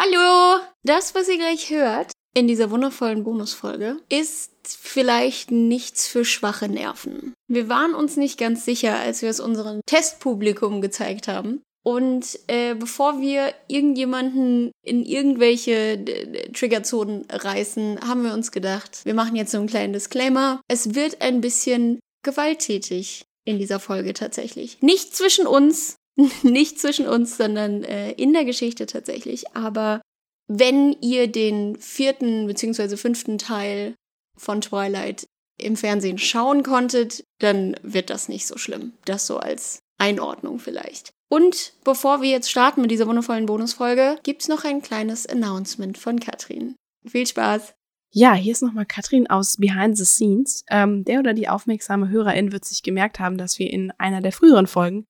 Hallo! Das, was ihr gleich hört in dieser wundervollen Bonusfolge, ist vielleicht nichts für schwache Nerven. Wir waren uns nicht ganz sicher, als wir es unserem Testpublikum gezeigt haben. Und äh, bevor wir irgendjemanden in irgendwelche Triggerzonen reißen, haben wir uns gedacht, wir machen jetzt so einen kleinen Disclaimer. Es wird ein bisschen gewalttätig in dieser Folge tatsächlich. Nicht zwischen uns, nicht zwischen uns, sondern äh, in der Geschichte tatsächlich. Aber wenn ihr den vierten bzw. fünften Teil von Twilight im Fernsehen schauen konntet, dann wird das nicht so schlimm. Das so als Einordnung vielleicht. Und bevor wir jetzt starten mit dieser wundervollen Bonusfolge, gibt's noch ein kleines Announcement von Katrin. Viel Spaß! Ja, hier ist nochmal Katrin aus Behind the Scenes. Ähm, der oder die aufmerksame Hörerin wird sich gemerkt haben, dass wir in einer der früheren Folgen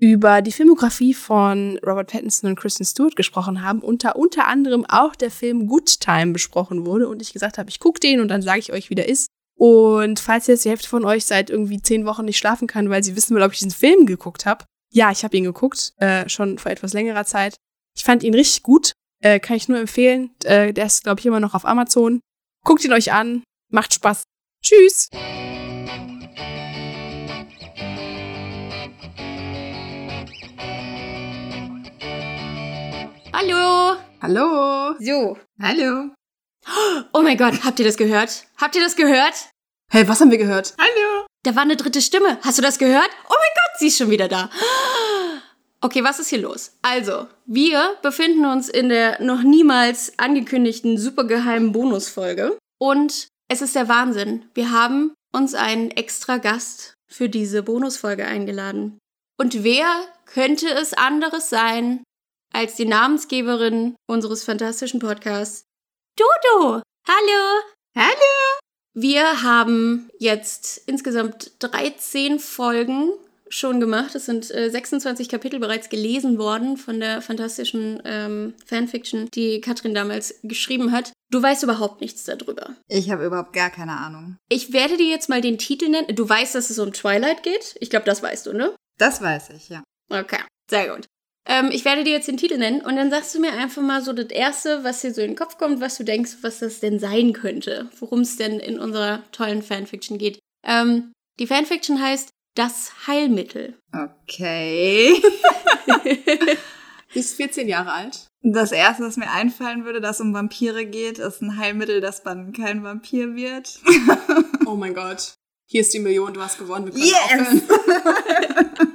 über die Filmografie von Robert Pattinson und Kristen Stewart gesprochen haben und da unter anderem auch der Film Good Time besprochen wurde und ich gesagt habe, ich gucke den und dann sage ich euch, wie der ist. Und falls jetzt die Hälfte von euch seit irgendwie zehn Wochen nicht schlafen kann, weil sie wissen will, ob ich diesen Film geguckt habe, ja, ich habe ihn geguckt, äh, schon vor etwas längerer Zeit. Ich fand ihn richtig gut, äh, kann ich nur empfehlen. Äh, der ist, glaube ich, immer noch auf Amazon. Guckt ihn euch an, macht Spaß. Tschüss! Hallo. Hallo. So. Hallo. Oh mein Gott, habt ihr das gehört? Habt ihr das gehört? Hey, was haben wir gehört? Hallo. Da war eine dritte Stimme. Hast du das gehört? Oh mein Gott, sie ist schon wieder da. Okay, was ist hier los? Also, wir befinden uns in der noch niemals angekündigten supergeheimen Bonusfolge. Und es ist der Wahnsinn. Wir haben uns einen extra Gast für diese Bonusfolge eingeladen. Und wer könnte es anderes sein als die Namensgeberin unseres fantastischen Podcasts, Dodo. Hallo. Hallo. Wir haben jetzt insgesamt 13 Folgen schon gemacht. Es sind äh, 26 Kapitel bereits gelesen worden von der fantastischen ähm, Fanfiction, die Katrin damals geschrieben hat. Du weißt überhaupt nichts darüber. Ich habe überhaupt gar keine Ahnung. Ich werde dir jetzt mal den Titel nennen. Du weißt, dass es um Twilight geht? Ich glaube, das weißt du, ne? Das weiß ich, ja. Okay, sehr gut. Ähm, ich werde dir jetzt den Titel nennen und dann sagst du mir einfach mal so das Erste, was dir so in den Kopf kommt, was du denkst, was das denn sein könnte, worum es denn in unserer tollen Fanfiction geht. Ähm, die Fanfiction heißt Das Heilmittel. Okay. Die ist 14 Jahre alt. Das erste, was mir einfallen würde, dass es um Vampire geht, ist ein Heilmittel, dass man kein Vampir wird. oh mein Gott. Hier ist die Million, du hast gewonnen. Wir können Yes!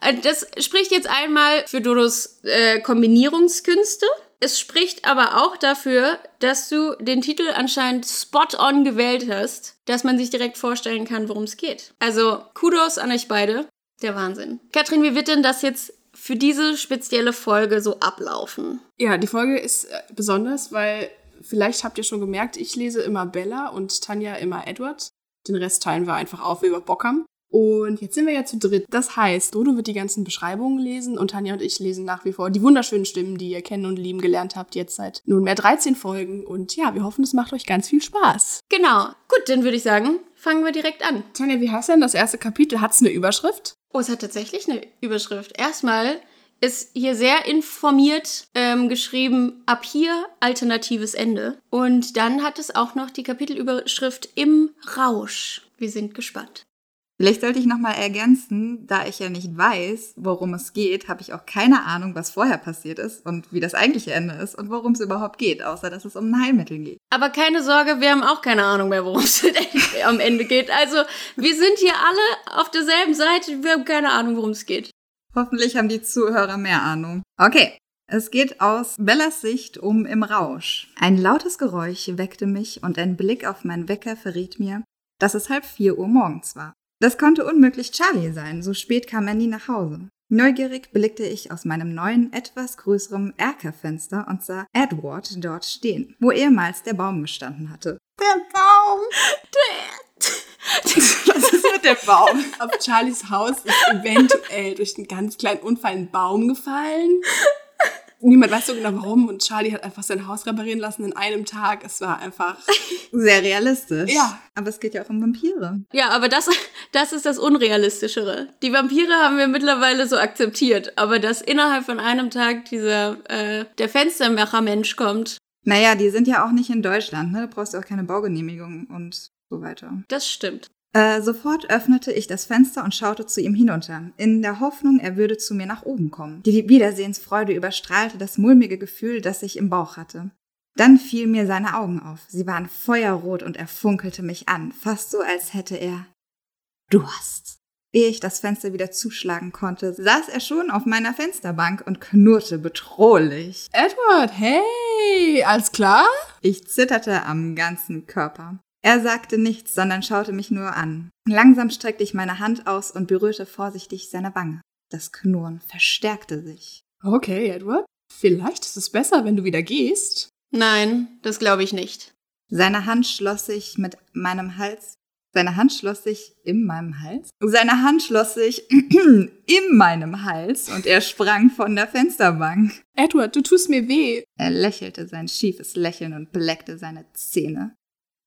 Äh, Das spricht jetzt einmal für Dodos äh, Kombinierungskünste. Es spricht aber auch dafür, dass du den Titel anscheinend spot on gewählt hast, dass man sich direkt vorstellen kann, worum es geht. Also Kudos an euch beide. Der Wahnsinn. Katrin, wie wird denn das jetzt für diese spezielle Folge so ablaufen? Ja, die Folge ist äh, besonders, weil vielleicht habt ihr schon gemerkt, ich lese immer Bella und Tanja immer Edward. Den Rest teilen wir einfach auf, wie wir Bock haben. Und jetzt sind wir ja zu dritt. Das heißt, Dodo wird die ganzen Beschreibungen lesen und Tanja und ich lesen nach wie vor die wunderschönen Stimmen, die ihr kennen und lieben gelernt habt, jetzt seit nunmehr 13 Folgen. Und ja, wir hoffen, es macht euch ganz viel Spaß. Genau. Gut, dann würde ich sagen, fangen wir direkt an. Tanja, wie heißt denn das erste Kapitel? Hat es eine Überschrift? Oh, es hat tatsächlich eine Überschrift. Erstmal ist hier sehr informiert ähm, geschrieben, ab hier alternatives Ende. Und dann hat es auch noch die Kapitelüberschrift im Rausch. Wir sind gespannt. Vielleicht sollte ich nochmal ergänzen, da ich ja nicht weiß, worum es geht, habe ich auch keine Ahnung, was vorher passiert ist und wie das eigentliche Ende ist und worum es überhaupt geht, außer dass es um ein Heilmittel geht. Aber keine Sorge, wir haben auch keine Ahnung mehr, worum es am Ende geht. Also, wir sind hier alle auf derselben Seite. Wir haben keine Ahnung, worum es geht. Hoffentlich haben die Zuhörer mehr Ahnung. Okay. Es geht aus Bellas Sicht um Im Rausch. Ein lautes Geräusch weckte mich und ein Blick auf meinen Wecker verriet mir, dass es halb vier Uhr morgens war. Das konnte unmöglich Charlie sein, so spät kam er nie nach Hause. Neugierig blickte ich aus meinem neuen, etwas größeren Erkerfenster und sah Edward dort stehen, wo ehemals der Baum gestanden hatte. Der Baum! Was ist mit dem Baum? Auf Charlies Haus ist eventuell durch einen ganz kleinen Unfall ein Baum gefallen. Niemand weiß so genau warum. Und Charlie hat einfach sein Haus reparieren lassen in einem Tag. Es war einfach. Sehr realistisch. Ja. Aber es geht ja auch um Vampire. Ja, aber das, das ist das Unrealistischere. Die Vampire haben wir mittlerweile so akzeptiert, aber dass innerhalb von einem Tag dieser, äh, der Fenstermacher-Mensch kommt, Naja, die sind ja auch nicht in Deutschland, ne? Da brauchst du auch keine Baugenehmigung und so weiter. das stimmt. Äh, sofort öffnete ich das Fenster und schaute zu ihm hinunter, in der Hoffnung, er würde zu mir nach oben kommen. Die Wiedersehensfreude überstrahlte das mulmige Gefühl, das ich im Bauch hatte. Dann fielen mir seine Augen auf. Sie waren feuerrot und er funkelte mich an, fast so, als hätte er Durst. Ehe ich das Fenster wieder zuschlagen konnte, saß er schon auf meiner Fensterbank und knurrte bedrohlich. Edward, hey, alles klar? Ich zitterte am ganzen Körper. Er sagte nichts, sondern schaute mich nur an. Langsam streckte ich meine Hand aus und berührte vorsichtig seine Wange. Das Knurren verstärkte sich. Okay, Edward. Vielleicht ist es besser, wenn du wieder gehst. Nein, das glaube ich nicht. Seine Hand schloss sich mit meinem Hals. Seine Hand schloss sich in meinem Hals? Seine Hand schloss sich in meinem Hals und er sprang von der Fensterbank. Edward, du tust mir weh. Er lächelte sein schiefes Lächeln und bleckte seine Zähne.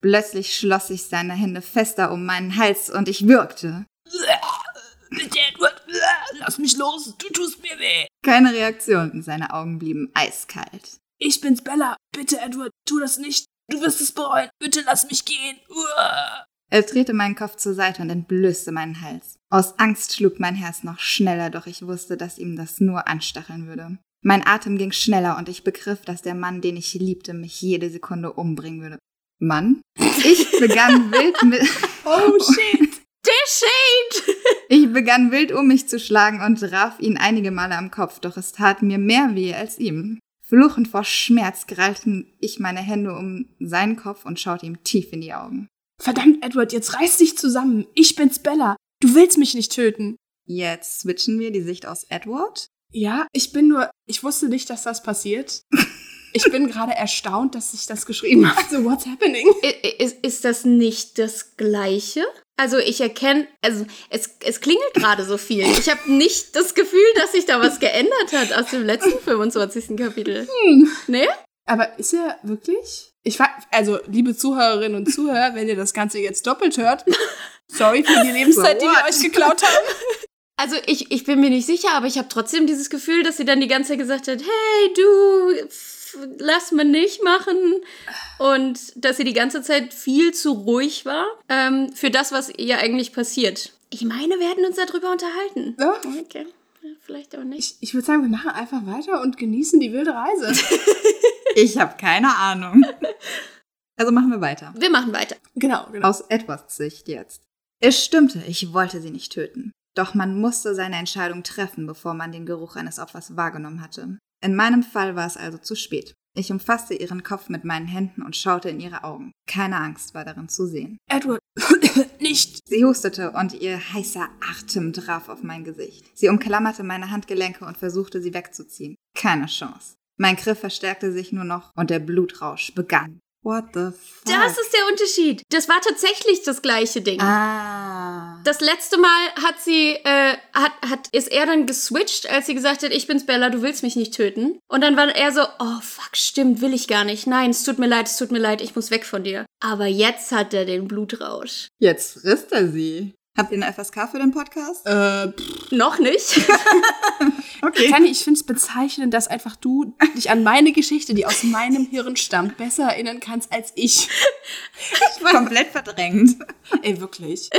Plötzlich schloss sich seine Hände fester um meinen Hals und ich würgte. Bitte, Edward, lass mich los. Du tust mir weh. Keine Reaktion, seine Augen blieben eiskalt. Ich bin's, Bella. Bitte, Edward, tu das nicht. Du wirst es bereuen. Bitte lass mich gehen. Uah. Er drehte meinen Kopf zur Seite und entblößte meinen Hals. Aus Angst schlug mein Herz noch schneller, doch ich wusste, dass ihm das nur anstacheln würde. Mein Atem ging schneller und ich begriff, dass der Mann, den ich liebte, mich jede Sekunde umbringen würde. Mann? Ich begann wild mit. Oh, shit. Der Shade! Ich begann wild um mich zu schlagen und traf ihn einige Male am Kopf, doch es tat mir mehr weh als ihm. Fluchend vor Schmerz krallten ich meine Hände um seinen Kopf und schaute ihm tief in die Augen. Verdammt, Edward, jetzt reiß dich zusammen. Ich bin's, Bella. Du willst mich nicht töten. Jetzt switchen wir die Sicht aus Edward. Ja, ich bin nur. Ich wusste nicht, dass das passiert. Ich bin gerade erstaunt, dass ich das geschrieben habe. So, what's happening? Ist, ist das nicht das Gleiche? Also ich erkenne, also es, es klingelt gerade so viel. Ich habe nicht das Gefühl, dass sich da was geändert hat aus dem letzten 25. Kapitel. Ne? Aber ist er wirklich? Ich also, liebe Zuhörerinnen und Zuhörer, wenn ihr das Ganze jetzt doppelt hört, sorry für die Lebenszeit, die wir euch geklaut haben. Also ich, ich bin mir nicht sicher, aber ich habe trotzdem dieses Gefühl, dass sie dann die ganze Zeit gesagt hat, hey du, lass mal nicht machen. Und dass sie die ganze Zeit viel zu ruhig war ähm, für das, was ihr eigentlich passiert. Ich meine, wir hätten uns darüber unterhalten. Ja. Okay, vielleicht auch nicht. Ich, ich würde sagen, wir machen einfach weiter und genießen die wilde Reise. Ich habe keine Ahnung. Also machen wir weiter. Wir machen weiter. genau, genau. Aus Edwards Sicht jetzt. Es stimmte, ich wollte sie nicht töten. Doch man musste seine Entscheidung treffen, bevor man den Geruch eines Opfers wahrgenommen hatte. In meinem Fall war es also zu spät. Ich umfasste ihren Kopf mit meinen Händen und schaute in ihre Augen. Keine Angst war darin zu sehen. Edward, nicht. Sie hustete und ihr heißer Atem traf auf mein Gesicht. Sie umklammerte meine Handgelenke und versuchte sie wegzuziehen. Keine Chance. Mein Griff verstärkte sich nur noch und der Blutrausch begann. What the fuck? Das ist der Unterschied. Das war tatsächlich das gleiche Ding. Ah. Das letzte Mal hat sie, äh, hat, hat, ist er dann geswitcht, als sie gesagt hat, ich bin's Bella, du willst mich nicht töten. Und dann war er so, oh fuck, stimmt, will ich gar nicht. Nein, es tut mir leid, es tut mir leid, ich muss weg von dir. Aber jetzt hat er den Blutrausch. Jetzt frisst er sie. Habt ihr eine FSK für den Podcast? Äh, pff. Noch nicht. Okay. Fanny, ich finde es bezeichnend, dass einfach du dich an meine Geschichte, die aus meinem Hirn stammt, besser erinnern kannst als ich. Komplett verdrängt. Ey, wirklich.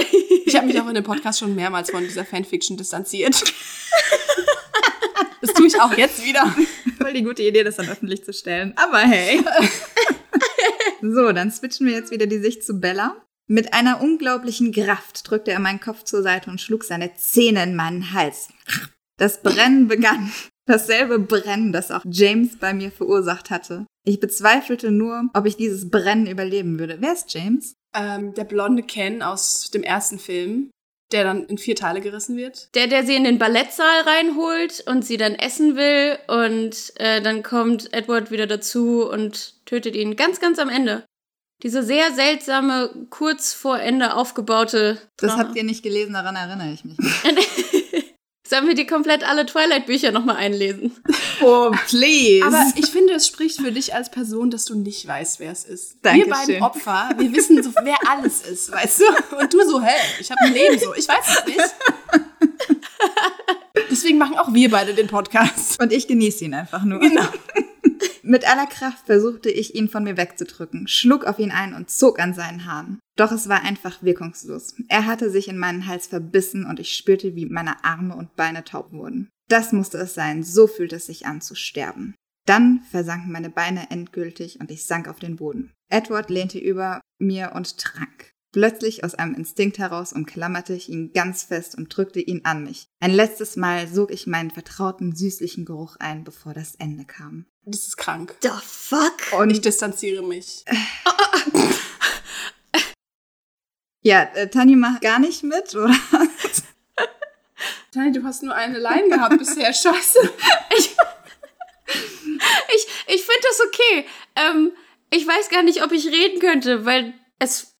Ich habe mich auch in dem Podcast schon mehrmals von dieser Fanfiction distanziert. Das tue ich auch jetzt wieder. Voll die gute Idee, das dann öffentlich zu stellen. Aber hey. so, dann switchen wir jetzt wieder die Sicht zu Bella. Mit einer unglaublichen Kraft drückte er meinen Kopf zur Seite und schlug seine Zähne in meinen Hals. Das Brennen begann. Dasselbe Brennen, das auch James bei mir verursacht hatte. Ich bezweifelte nur, ob ich dieses Brennen überleben würde. Wer ist James? Ähm, der blonde Ken aus dem ersten Film, der dann in vier Teile gerissen wird. Der, der sie in den Ballettsaal reinholt und sie dann essen will und äh, dann kommt Edward wieder dazu und tötet ihn ganz, ganz am Ende. Diese sehr seltsame, kurz vor Ende aufgebaute. Das Drama. habt ihr nicht gelesen, daran erinnere ich mich. Sollen wir die komplett alle Twilight-Bücher nochmal einlesen? Oh, please. Aber ich finde, es spricht für dich als Person, dass du nicht weißt, wer es ist. Dankeschön. Wir beiden Opfer, wir wissen so, wer alles ist, weißt du? Und du so, hey, ich habe ein Leben so, ich weiß es nicht. Deswegen machen auch wir beide den Podcast. Und ich genieße ihn einfach nur. Genau. Mit aller Kraft versuchte ich, ihn von mir wegzudrücken, schlug auf ihn ein und zog an seinen Haaren. Doch es war einfach wirkungslos. Er hatte sich in meinen Hals verbissen und ich spürte, wie meine Arme und Beine taub wurden. Das musste es sein, so fühlte es sich an zu sterben. Dann versanken meine Beine endgültig und ich sank auf den Boden. Edward lehnte über mir und trank. Plötzlich aus einem Instinkt heraus umklammerte ich ihn ganz fest und drückte ihn an mich. Ein letztes Mal sog ich meinen vertrauten süßlichen Geruch ein, bevor das Ende kam. Das ist krank. The fuck? Und Ich distanziere mich. ja, äh, Tanja macht gar nicht mit, oder? Tani, du hast nur eine Line gehabt bisher. Scheiße. Ich, ich finde das okay. Ähm, ich weiß gar nicht, ob ich reden könnte, weil es,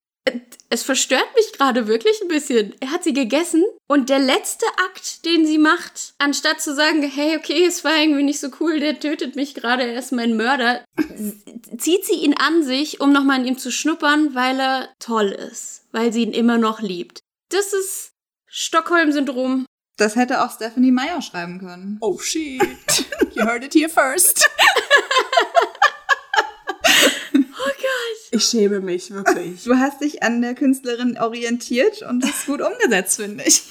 es verstört mich gerade wirklich ein bisschen. Er hat sie gegessen und der letzte Akt, den sie macht, anstatt zu sagen, hey, okay, es war irgendwie nicht so cool, der tötet mich gerade, er ist mein Mörder, zieht sie ihn an sich, um nochmal an ihm zu schnuppern, weil er toll ist, weil sie ihn immer noch liebt. Das ist Stockholm-Syndrom. Das hätte auch Stephanie Meyer schreiben können. Oh shit. You heard it here first. Oh Gott. Ich schäme mich, wirklich. Du hast dich an der Künstlerin orientiert und das gut umgesetzt, finde ich.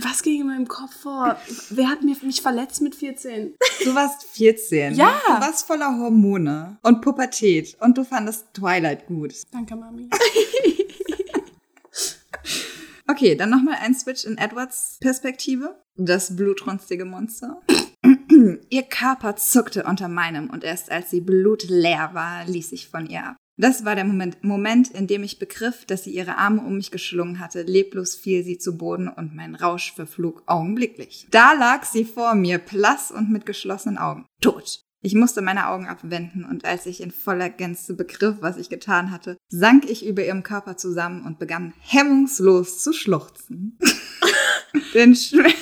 Was ging in meinem Kopf vor? Wer hat mich verletzt mit 14? Du warst 14. Ja. Du warst voller Hormone und Pubertät und du fandest Twilight gut. Danke, Mami. Okay, dann nochmal ein Switch in Edwards Perspektive. Das blutrünstige Monster. ihr Körper zuckte unter meinem und erst als sie blutleer war, ließ ich von ihr ab. Das war der Moment, Moment, in dem ich begriff, dass sie ihre Arme um mich geschlungen hatte. Leblos fiel sie zu Boden und mein Rausch verflog augenblicklich. Da lag sie vor mir, blass und mit geschlossenen Augen. Tot. Ich musste meine Augen abwenden und als ich in voller Gänze begriff, was ich getan hatte, sank ich über ihrem Körper zusammen und begann hemmungslos zu schluchzen. Den Schmerz.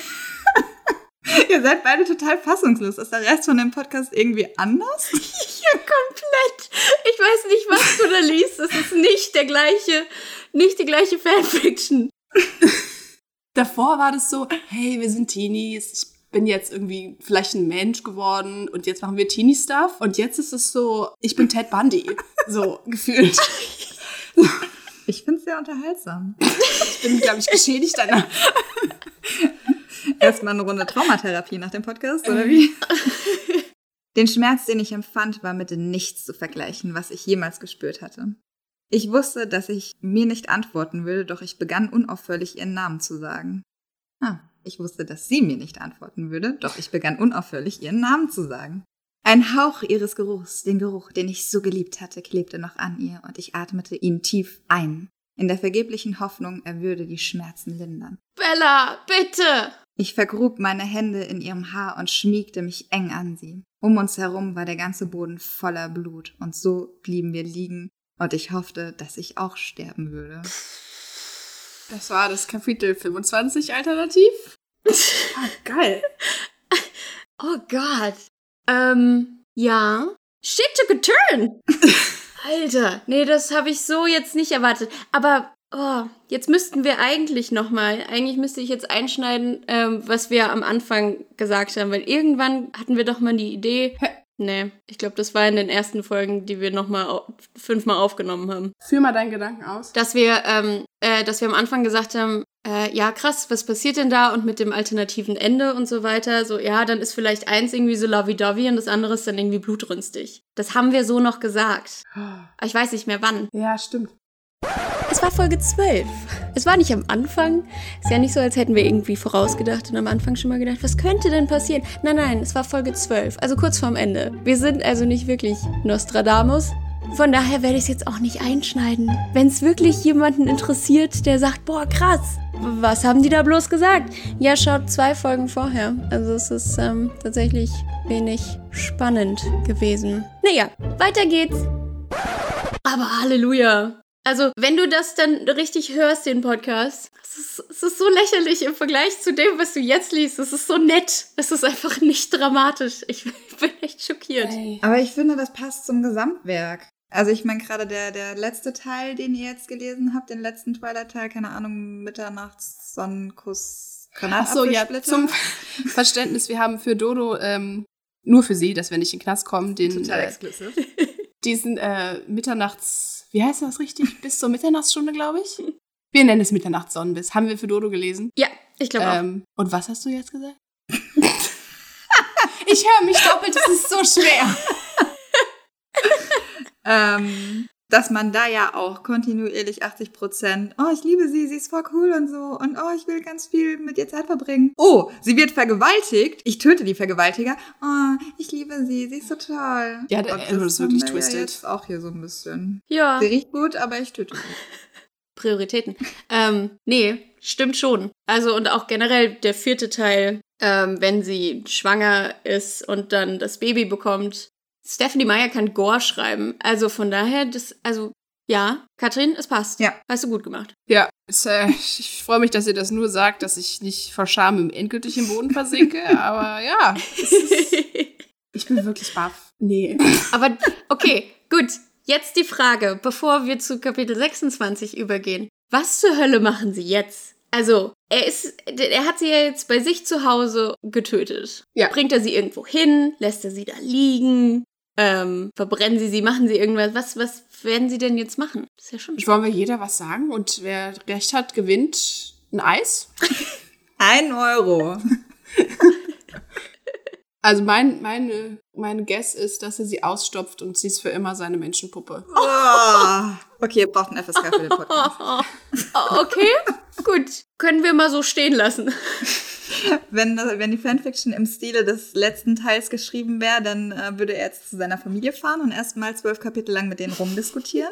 Ihr seid beide total fassungslos. Ist der Rest von dem Podcast irgendwie anders? Ja, komplett. Ich weiß nicht, was du da liest. Es ist nicht der gleiche, nicht die gleiche Fanfiction. Davor war das so, hey, wir sind Teenies, ich bin jetzt irgendwie vielleicht ein Mensch geworden und jetzt machen wir Teenie-Stuff. Und jetzt ist es so, ich bin Ted Bundy. So gefühlt. Ich finde es sehr unterhaltsam. Ich bin, glaube ich, geschädigt danach. Erstmal eine Runde Traumatherapie nach dem Podcast, oder wie? Den Schmerz, den ich empfand, war mit nichts zu vergleichen, was ich jemals gespürt hatte. Ich wusste, dass ich mir nicht antworten würde, doch ich begann unaufhörlich ihren Namen zu sagen. Ah, ich wusste, dass sie mir nicht antworten würde, doch ich begann unaufhörlich ihren Namen zu sagen. Ein Hauch ihres Geruchs, den Geruch, den ich so geliebt hatte, klebte noch an ihr und ich atmete ihn tief ein, in der vergeblichen Hoffnung, er würde die Schmerzen lindern. Bella, bitte! Ich vergrub meine Hände in ihrem Haar und schmiegte mich eng an sie. Um uns herum war der ganze Boden voller Blut und so blieben wir liegen und ich hoffte, dass ich auch sterben würde. Das war das Kapitel 25 alternativ. Ah, geil. Oh Gott. Ähm, ja. Shit took a turn. Alter, nee, das habe ich so jetzt nicht erwartet. Aber oh, jetzt müssten wir eigentlich noch mal, eigentlich müsste ich jetzt einschneiden, ähm, was wir am Anfang gesagt haben, weil irgendwann hatten wir doch mal die Idee. Nee, ich glaube, das war in den ersten Folgen, die wir noch mal au fünfmal aufgenommen haben. Führ mal deinen Gedanken aus. Dass wir, ähm, äh, dass wir am Anfang gesagt haben, äh, ja krass, was passiert denn da und mit dem alternativen Ende und so weiter. So, ja, dann ist vielleicht eins irgendwie so lovey-dovey und das andere ist dann irgendwie blutrünstig. Das haben wir so noch gesagt. Aber ich weiß nicht mehr wann. Ja, stimmt. Es war Folge 12. Es war nicht am Anfang. Ist ja nicht so, als hätten wir irgendwie vorausgedacht und am Anfang schon mal gedacht, was könnte denn passieren? Nein, nein, es war Folge 12, also kurz vorm Ende. Wir sind also nicht wirklich Nostradamus. Von daher werde ich es jetzt auch nicht einschneiden. Wenn es wirklich jemanden interessiert, der sagt, boah, krass, was haben die da bloß gesagt? Ja, schaut zwei Folgen vorher. Also es ist ähm, tatsächlich wenig spannend gewesen. Naja, weiter geht's. Aber Halleluja. Also, wenn du das dann richtig hörst, den Podcast, es ist, es ist so lächerlich im Vergleich zu dem, was du jetzt liest. Es ist so nett. Es ist einfach nicht dramatisch. Ich, bin echt schockiert. Aber ich finde, das passt zum Gesamtwerk. Also ich meine gerade der, der letzte Teil, den ihr jetzt gelesen habt, den letzten Twilight-Teil, keine Ahnung, Mitternachts, Sonnenkuss, Ach so, ja, Granatapfelsplitter. zum Verständnis, wir haben für Dodo, ähm, nur für sie, dass wir nicht in den Knast kommen, den, Total äh, exklusiv. diesen äh, Mitternachts, wie heißt das richtig? Bis zur Mitternachtsstunde, glaube ich. Wir nennen es Mitternachtssonnenbiss. Haben wir für Dodo gelesen. Ja, ich glaube auch. Ähm, und was hast du jetzt gesagt? ich höre mich doppelt, es ist so schwer. ähm, dass man da ja auch kontinuierlich 80 Prozent, oh, ich liebe sie, sie ist voll cool und so und oh, ich will ganz viel mit ihr Zeit verbringen. Oh, sie wird vergewaltigt, ich töte die Vergewaltiger. Oh, ich liebe sie, sie ist so toll. Ja, der- Und also das ist wirklich wir twisted. Ja jetzt auch hier so ein bisschen. Ja. Sie riecht gut, aber ich töte sie. Prioritäten. Ähm, nee, stimmt schon. Also und auch generell der vierte Teil, ähm, wenn sie schwanger ist und dann das Baby bekommt. Stephanie Meyer kann Gore schreiben. Also von daher, das, also ja, Katrin, es passt. Ja. Hast du gut gemacht. Ja, es, äh, ich freue mich, dass ihr das nur sagt, dass ich nicht vor Scham im endgültig im Boden versinke. aber ja, ist, ich bin wirklich baff. Nee. Aber okay, gut. Jetzt die Frage, bevor wir zu Kapitel 26 übergehen. Was zur Hölle machen sie jetzt? Also, er ist, er hat sie ja jetzt bei sich zu Hause getötet. Ja. Bringt er sie irgendwo hin? Lässt er sie da liegen? Ähm, verbrennen sie sie? Machen sie irgendwas? Was, was werden sie denn jetzt machen? Das ist ja schon Wollen wir jeder was sagen? Und wer recht hat, gewinnt ein Eis? Ein Euro. Also mein, meine, meine Guess ist, dass er sie ausstopft und sie ist für immer seine Menschenpuppe. Oh. Okay, ihr braucht ein FSK für den Podcast. Oh, okay, gut. Können wir mal so stehen lassen. Wenn, wenn die Fanfiction im Stile des letzten Teils geschrieben wäre, dann äh, würde er jetzt zu seiner Familie fahren und erstmal zwölf Kapitel lang mit denen rumdiskutieren.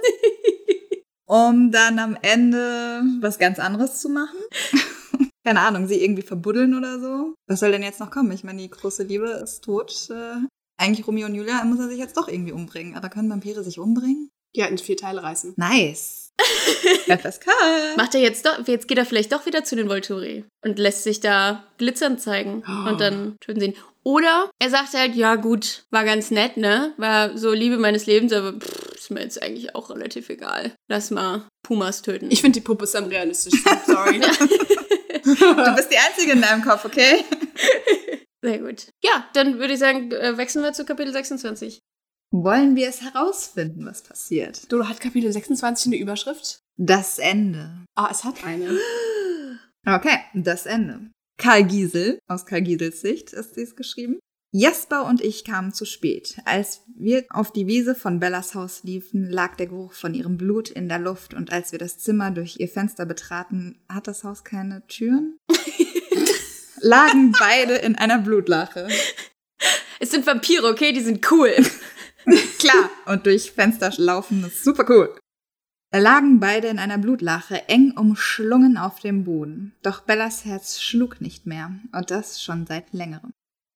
um dann am Ende was ganz anderes zu machen. Keine Ahnung, sie irgendwie verbuddeln oder so. Was soll denn jetzt noch kommen? Ich meine, die große Liebe ist tot. Äh, eigentlich Romeo und Julia muss er sich jetzt doch irgendwie umbringen. Aber können Vampire sich umbringen? Ja, in vier Teile reißen. Nice. FSK. Macht er jetzt doch, jetzt geht er vielleicht doch wieder zu den Volturi und lässt sich da glitzern zeigen und dann töten sie ihn. Oder er sagt halt, ja gut, war ganz nett, ne? War so Liebe meines Lebens, aber pff, ist mir jetzt eigentlich auch relativ egal. Lass mal Pumas töten. Ich finde die Puppe ist am realistischsten. Sorry. Du bist die Einzige in deinem Kopf, okay? Sehr gut. Ja, dann würde ich sagen, äh, wechseln wir zu Kapitel 26. Wollen wir es herausfinden, was passiert? Dodo hat Kapitel 26 eine Überschrift. Das Ende. Ah, es hat eine. Okay, das Ende. Karl Giesel, aus Karl Giesels Sicht ist dies geschrieben. Jasper und ich kamen zu spät. Als wir auf die Wiese von Bellas Haus liefen, lag der Geruch von ihrem Blut in der Luft und als wir das Zimmer durch ihr Fenster betraten, hat das Haus keine Türen? lagen beide in einer Blutlache. Es sind Vampire, okay? Die sind cool. Klar, und durch Fenster laufen ist super cool. Da lagen beide in einer Blutlache, eng umschlungen auf dem Boden. Doch Bellas Herz schlug nicht mehr, und das schon seit längerem.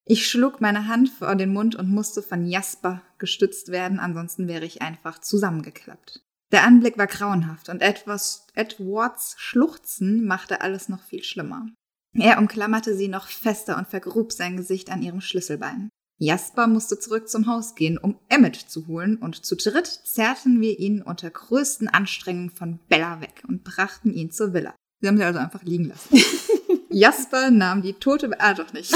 Ich schlug meine Hand vor den Mund und musste von Jasper gestützt werden, ansonsten wäre ich einfach zusammengeklappt. Der Anblick war grauenhaft und etwas, Edwards Schluchzen machte alles noch viel schlimmer. Er umklammerte sie noch fester und vergrub sein Gesicht an ihrem Schlüsselbein. Jasper musste zurück zum Haus gehen, um Emmet zu holen, und zu dritt zerrten wir ihn unter größten Anstrengungen von Bella weg und brachten ihn zur Villa. Sie haben sie also einfach liegen lassen. Jasper nahm die tote, ah doch nicht,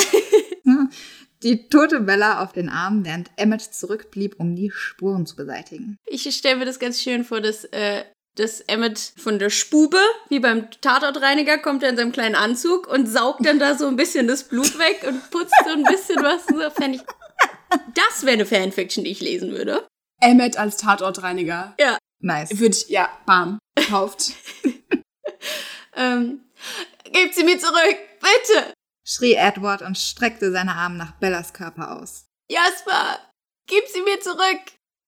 die tote Bella auf den Arm, während Emmet zurückblieb, um die Spuren zu beseitigen. Ich stelle mir das ganz schön vor, dass, äh, dass Emmet von der Spube, wie beim Tatortreiniger, kommt er in seinem kleinen Anzug und saugt dann da so ein bisschen das Blut weg und putzt so ein bisschen was. So fänd ich, das wäre eine Fanfiction, die ich lesen würde. Emmet als Tatortreiniger. Ja. Nice. Würde ich, ja, bam, gekauft. Ähm, gebt sie mir zurück, bitte! schrie Edward und streckte seine Arme nach Bellas Körper aus. Jasper, gib sie mir zurück!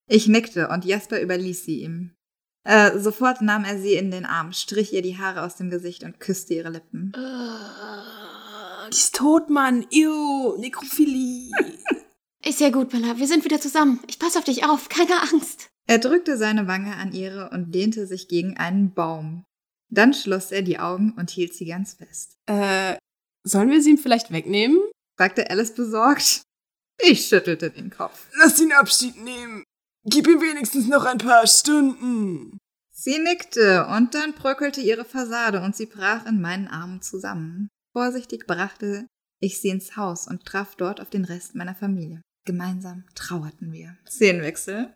Ich nickte und Jasper überließ sie ihm. Äh, sofort nahm er sie in den Arm, strich ihr die Haare aus dem Gesicht und küsste ihre Lippen. Äh, Die ist tot, Mann. Ew, Nekrophilie. Ist ja gut, Bella. Wir sind wieder zusammen. Ich passe auf dich auf. Keine Angst. Er drückte seine Wange an ihre und lehnte sich gegen einen Baum. Dann schloss er die Augen und hielt sie ganz fest. Äh, sollen wir sie ihm vielleicht wegnehmen? fragte Alice besorgt. Ich schüttelte den Kopf. Lass ihn Abschied nehmen. Gib ihm wenigstens noch ein paar Stunden. Sie nickte und dann bröckelte ihre Fassade und sie brach in meinen Armen zusammen. Vorsichtig brachte ich sie ins Haus und traf dort auf den Rest meiner Familie. Gemeinsam trauerten wir. Szenenwechsel.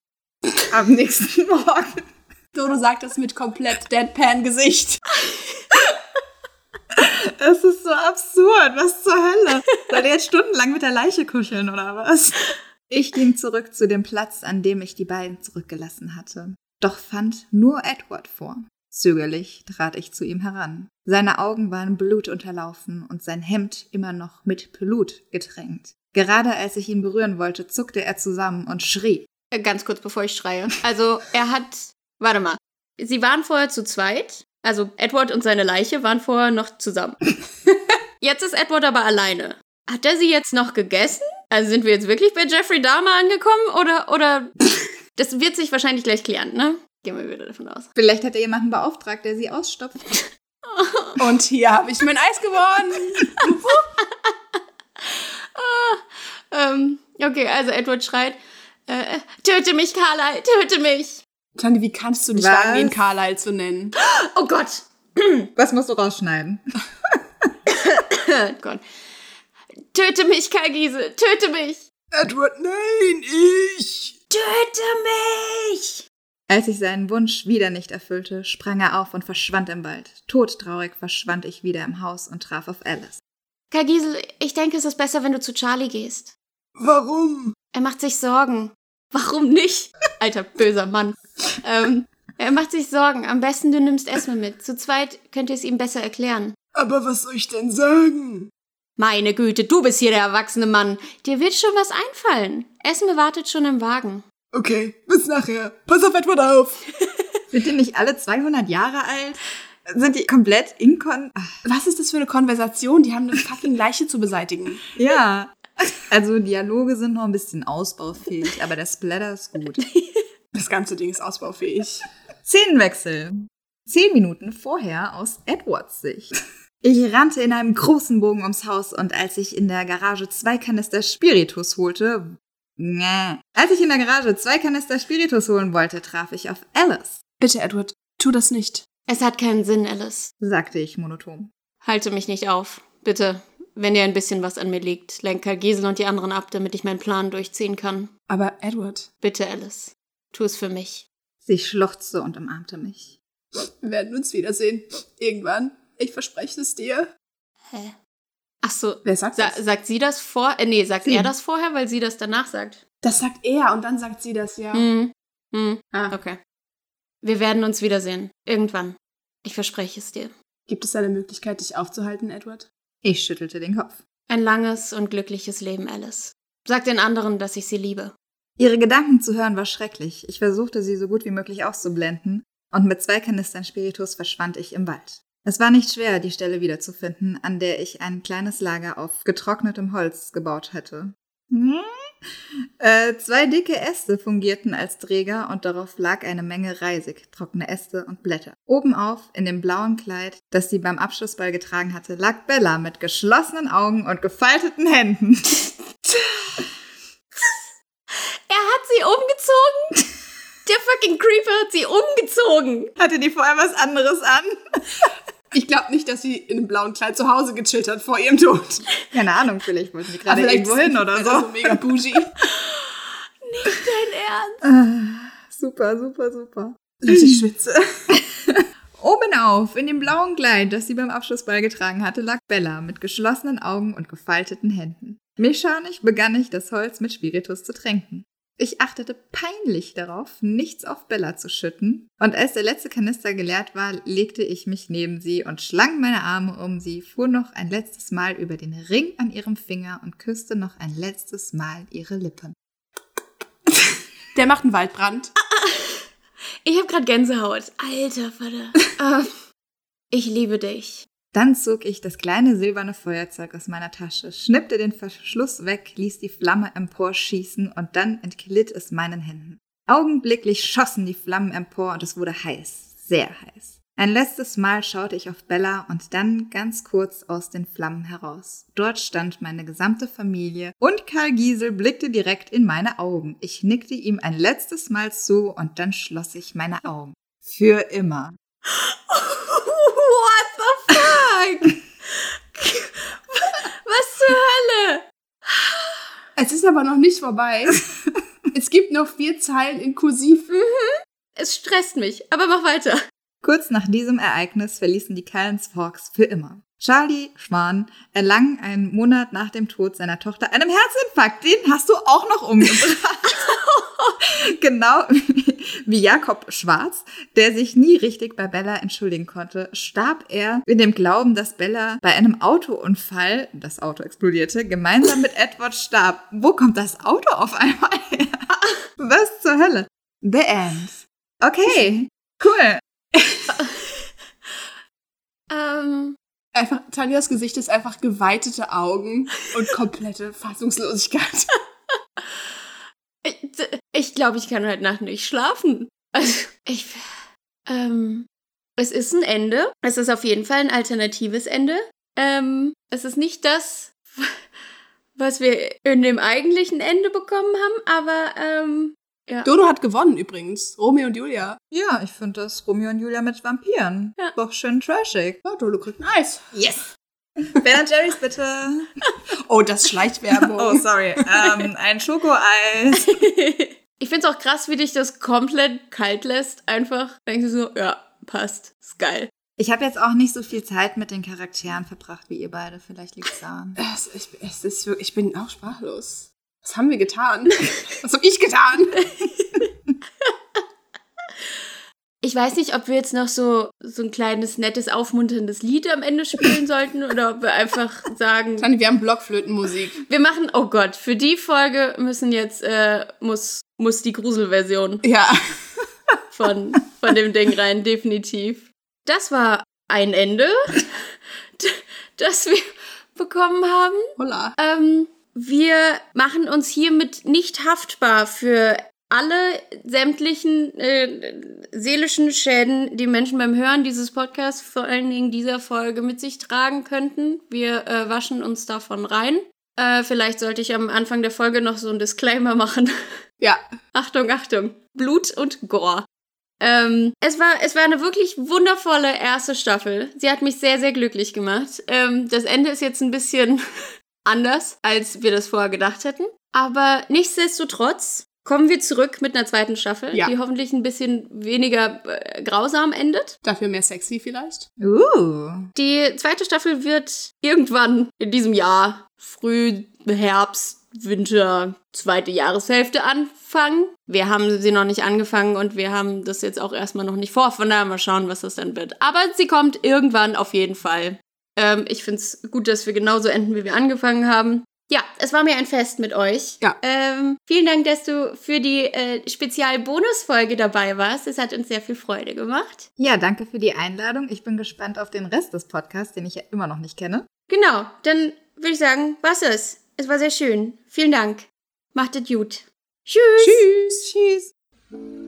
Am nächsten Morgen. Dodo sagt das mit komplett Deadpan-Gesicht. Es ist so absurd. Was zur Hölle? Soll der jetzt stundenlang mit der Leiche kuscheln oder was? Ich ging zurück zu dem Platz, an dem ich die beiden zurückgelassen hatte. Doch fand nur Edward vor. Zögerlich trat ich zu ihm heran. Seine Augen waren blutunterlaufen und sein Hemd immer noch mit Blut getränkt. Gerade als ich ihn berühren wollte, zuckte er zusammen und schrie. Äh, Ganz kurz bevor ich schreie. Also, er hat. Warte mal. Sie waren vorher zu zweit. Also, Edward und seine Leiche waren vorher noch zusammen. jetzt ist Edward aber alleine. Hat er sie jetzt noch gegessen? Also, sind wir jetzt wirklich bei Jeffrey Dahmer angekommen? Oder. oder. das wird sich wahrscheinlich gleich klären, ne? Gehen wir wieder davon aus. Vielleicht hat er jemanden beauftragt, der sie ausstopft. Und hier habe ich mein Eis gewonnen. Ähm, okay, also Edward schreit. Äh, töte mich, Carlyle, töte mich! Tandi, wie kannst du dich Was? wagen, ihn Carlyle zu nennen? Oh Gott! Was musst du rausschneiden? Oh Gott. Töte mich, Karl Giese, töte mich! Edward, nein, ich. Töte mich! Als ich seinen Wunsch wieder nicht erfüllte, sprang er auf und verschwand im Wald. Todtraurig verschwand ich wieder im Haus und traf auf Alice. Karl Giesel, ich denke, es ist besser, wenn du zu Charlie gehst. Warum? Er macht sich Sorgen. Warum nicht? Alter, böser Mann. Ähm, er macht sich Sorgen. Am besten du nimmst Esme mit. Zu zweit könnt ihr es ihm besser erklären. Aber was soll ich denn sagen? Meine Güte, du bist hier der erwachsene Mann. Dir wird schon was einfallen. Esme wartet schon im Wagen. Okay, bis nachher. Pass auf Edward auf. Sind die nicht alle 200 Jahre alt? Sind die komplett inkon... Ach, Was ist das für eine Konversation? Die haben eine fucking Leiche zu beseitigen. Ja. Also Dialoge sind noch ein bisschen ausbaufähig, aber der Splatter ist gut. Das ganze Ding ist ausbaufähig. Szenenwechsel. Zehn Minuten vorher aus Edwards Sicht. Ich rannte in einem großen Bogen ums Haus und als ich in der Garage zwei Kanister Spiritus holte, nee. als ich in der Garage zwei Kanister Spiritus holen wollte, traf ich auf Alice, Bitte, Edward, tu das nicht. Es hat keinen Sinn, Alice. sagte ich monoton. Halte mich nicht auf. Bitte. Wenn dir ein bisschen was an mir liegt, lenk Karl Giesel und die anderen ab, damit ich meinen Plan durchziehen kann. Aber Edward, Bitte, Alice. Tu es für mich. Sie schluchzte und umarmte mich. wir werden uns wiedersehen. Irgendwann. Ich verspreche es dir. Hä? Ach so. Wer sagt Sa das? sagt sie das vor? Äh, nee, sagt Sie. er das vorher, weil sie das danach sagt. Das sagt er und dann sagt sie das, ja. Hm. Hm. Ah. Okay. Wir werden uns wiedersehen. Irgendwann. Ich verspreche es dir. Gibt es eine Möglichkeit, dich aufzuhalten, Edward? Ich schüttelte den Kopf. Ein langes und glückliches Leben, Alice. Sag den anderen, dass ich sie liebe. Ihre Gedanken zu hören war schrecklich. Ich versuchte sie so gut wie möglich auszublenden und mit zwei Kanistern Spiritus verschwand ich im Wald. Es war nicht schwer, die Stelle wiederzufinden, an der ich ein kleines Lager auf getrocknetem Holz gebaut hätte. Hm? Äh, zwei dicke Äste fungierten als Träger und darauf lag eine Menge Reisig, trockene Äste und Blätter. Obenauf, in dem blauen Kleid, das sie beim Abschlussball getragen hatte, lag Bella mit geschlossenen Augen und gefalteten Händen. Er hat sie umgezogen? Der fucking Creeper hat sie umgezogen. Hatte die vorher was anderes an? Ich glaube nicht, dass sie in einem blauen Kleid zu Hause gechillt hat vor ihrem Tod. Keine Ahnung, vielleicht wollten die gerade irgendwo hin oder so. so mega bougie. Dein Ernst? Ah, super, super, super. Ich schwitze. Obenauf, in dem blauen Kleid, das sie beim Abschlussball getragen hatte, lag Bella mit geschlossenen Augen und gefalteten Händen. Mechanisch begann ich, das Holz mit Spiritus zu tränken. Ich achtete peinlich darauf, nichts auf Bella zu schütten, und als der letzte Kanister geleert war, legte ich mich neben sie und schlang meine Arme um sie, fuhr noch ein letztes Mal über den Ring an ihrem Finger und küsste noch ein letztes Mal ihre Lippen. Der macht einen Waldbrand. Ich habe gerade Gänsehaut. Alter Vater. Ah, ich liebe dich. Dann zog ich das kleine silberne Feuerzeug aus meiner Tasche, schnippte den Verschluss weg, ließ die Flamme emporschießen und dann entglitt es meinen Händen. Augenblicklich schossen die Flammen empor und es wurde heiß, sehr heiß. Ein letztes Mal schaute ich auf Bella und dann ganz kurz aus den Flammen heraus. Dort stand meine gesamte Familie und Karl Giesel blickte direkt in meine Augen. Ich nickte ihm ein letztes Mal zu und dann schloss ich meine Augen. Für immer. What the fuck? Was zur Hölle? Es ist aber noch nicht vorbei. es gibt noch vier Zeilen in Kursiv. Es stresst mich, aber mach weiter. Kurz nach diesem Ereignis verließen die Callens Forks für immer. Charlie Schwan erlang einen Monat nach dem Tod seiner Tochter einem Herzinfarkt. Den hast du auch noch umgebracht. genau wie Jakob Schwarz, der sich nie richtig bei Bella entschuldigen konnte, starb er in dem Glauben, dass Bella bei einem Autounfall, das Auto explodierte, gemeinsam mit Edward starb. Wo kommt das Auto auf einmal her? Was zur Hölle? The End. Okay, cool. Ähm, Einfach, Tanjas Gesicht ist einfach geweitete Augen und komplette Fassungslosigkeit. Ich ich glaube, ich kann heute Nacht nicht schlafen. Also, ich. Ähm, es ist ein Ende. Es ist auf jeden Fall ein alternatives Ende. Ähm, es ist nicht das, was wir in dem eigentlichen Ende bekommen haben, aber ähm, ja. Dodo hat gewonnen übrigens. Romeo und Julia. Ja, ich finde das Romeo und Julia mit Vampiren. Ja. Doch schön trashig. Ja, Dodo kriegt ein Eis. Yes. Ben Jerry's bitte. Oh, das Schleichwerbung. Oh, sorry. Ähm, ein Schokoeis. ich finde es auch krass, wie dich das komplett kalt lässt. Einfach denkst du so, ja, passt. Ist geil. Ich habe jetzt auch nicht so viel Zeit mit den Charakteren verbracht wie ihr beide. Vielleicht liegt's daran. Es, ich, es ist, wirklich- ich bin auch sprachlos. Was haben wir getan? Was habe ich getan? Ich weiß nicht, ob wir jetzt noch so, so ein kleines, nettes, aufmunterndes Lied am Ende spielen sollten oder ob wir einfach sagen, Tani, wir haben Blockflötenmusik. wir machen, oh Gott, für die Folge müssen jetzt, äh, muss, muss die Gruselversion Ja. von, von dem Ding rein, definitiv. Das war ein Ende, das wir bekommen haben. Holla. Ähm, wir machen uns hiermit nicht haftbar für alle sämtlichen äh, seelischen Schäden, die Menschen beim Hören dieses Podcasts, vor allen Dingen dieser Folge, mit sich tragen könnten. Wir äh, waschen uns davon rein. Äh, vielleicht sollte ich am Anfang der Folge noch so einen Disclaimer machen. Ja. Achtung, Achtung. Blut und Gore. Ähm, es, war, es war eine wirklich wundervolle erste Staffel. Sie hat mich sehr, sehr glücklich gemacht. Ähm, das Ende ist jetzt ein bisschen anders, als wir das vorher gedacht hätten. Aber nichtsdestotrotz kommen wir zurück mit einer zweiten Staffel, Ja. die hoffentlich ein bisschen weniger äh, grausam endet. Dafür mehr sexy vielleicht. Uh. Die zweite Staffel wird irgendwann in diesem Jahr, früh Herbst, Winter, zweite Jahreshälfte anfangen. Wir haben sie noch nicht angefangen und wir haben das jetzt auch erstmal noch nicht vor. Von daher mal schauen, was das dann wird. Aber sie kommt irgendwann auf jeden Fall. Ähm, ich finde es gut, dass wir genauso enden, wie wir angefangen haben. Ja, es war mir ein Fest mit euch. Ja. Ähm, vielen Dank, dass du für die äh, Spezial-Bonusfolge dabei warst. Es hat uns sehr viel Freude gemacht. Ja, danke für die Einladung. Ich bin gespannt auf den Rest des Podcasts, den ich ja immer noch nicht kenne. Genau, dann würde ich sagen, was es. Es war sehr schön. Vielen Dank. Macht es gut. Tschüss. Tschüss. Tschüss.